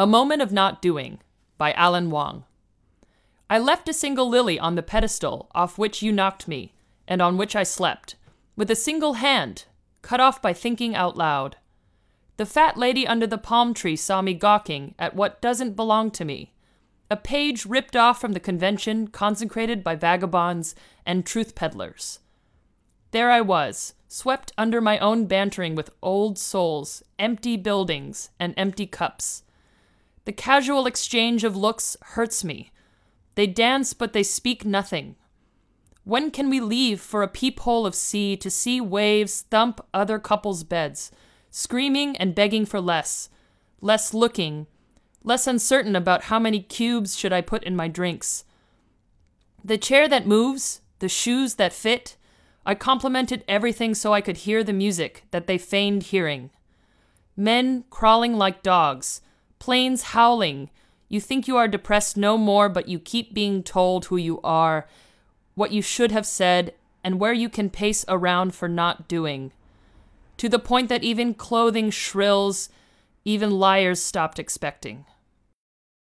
A Moment of Not Doing by Alan Wang. I left a single lily on the pedestal off which you knocked me, and on which I slept, with a single hand, cut off by thinking out loud. The fat lady under the palm tree saw me gawking at what doesn't belong to me. A page ripped off from the convention consecrated by vagabonds and truth peddlers. There I was, swept under my own bantering with old souls, empty buildings, and empty cups. The casual exchange of looks hurts me. They dance, but they speak nothing. When can we leave for a peephole of sea to see waves thump other couples' beds, screaming and begging for less, less looking, less uncertain about how many cubes should I put in my drinks? The chair that moves, the shoes that fit, I complimented everything so I could hear the music that they feigned hearing. Men crawling like dogs, planes howling. You think you are depressed no more, but you keep being told who you are, what you should have said, and where you can pace around for not doing. To the point that even clothing shrills, even liars stopped expecting.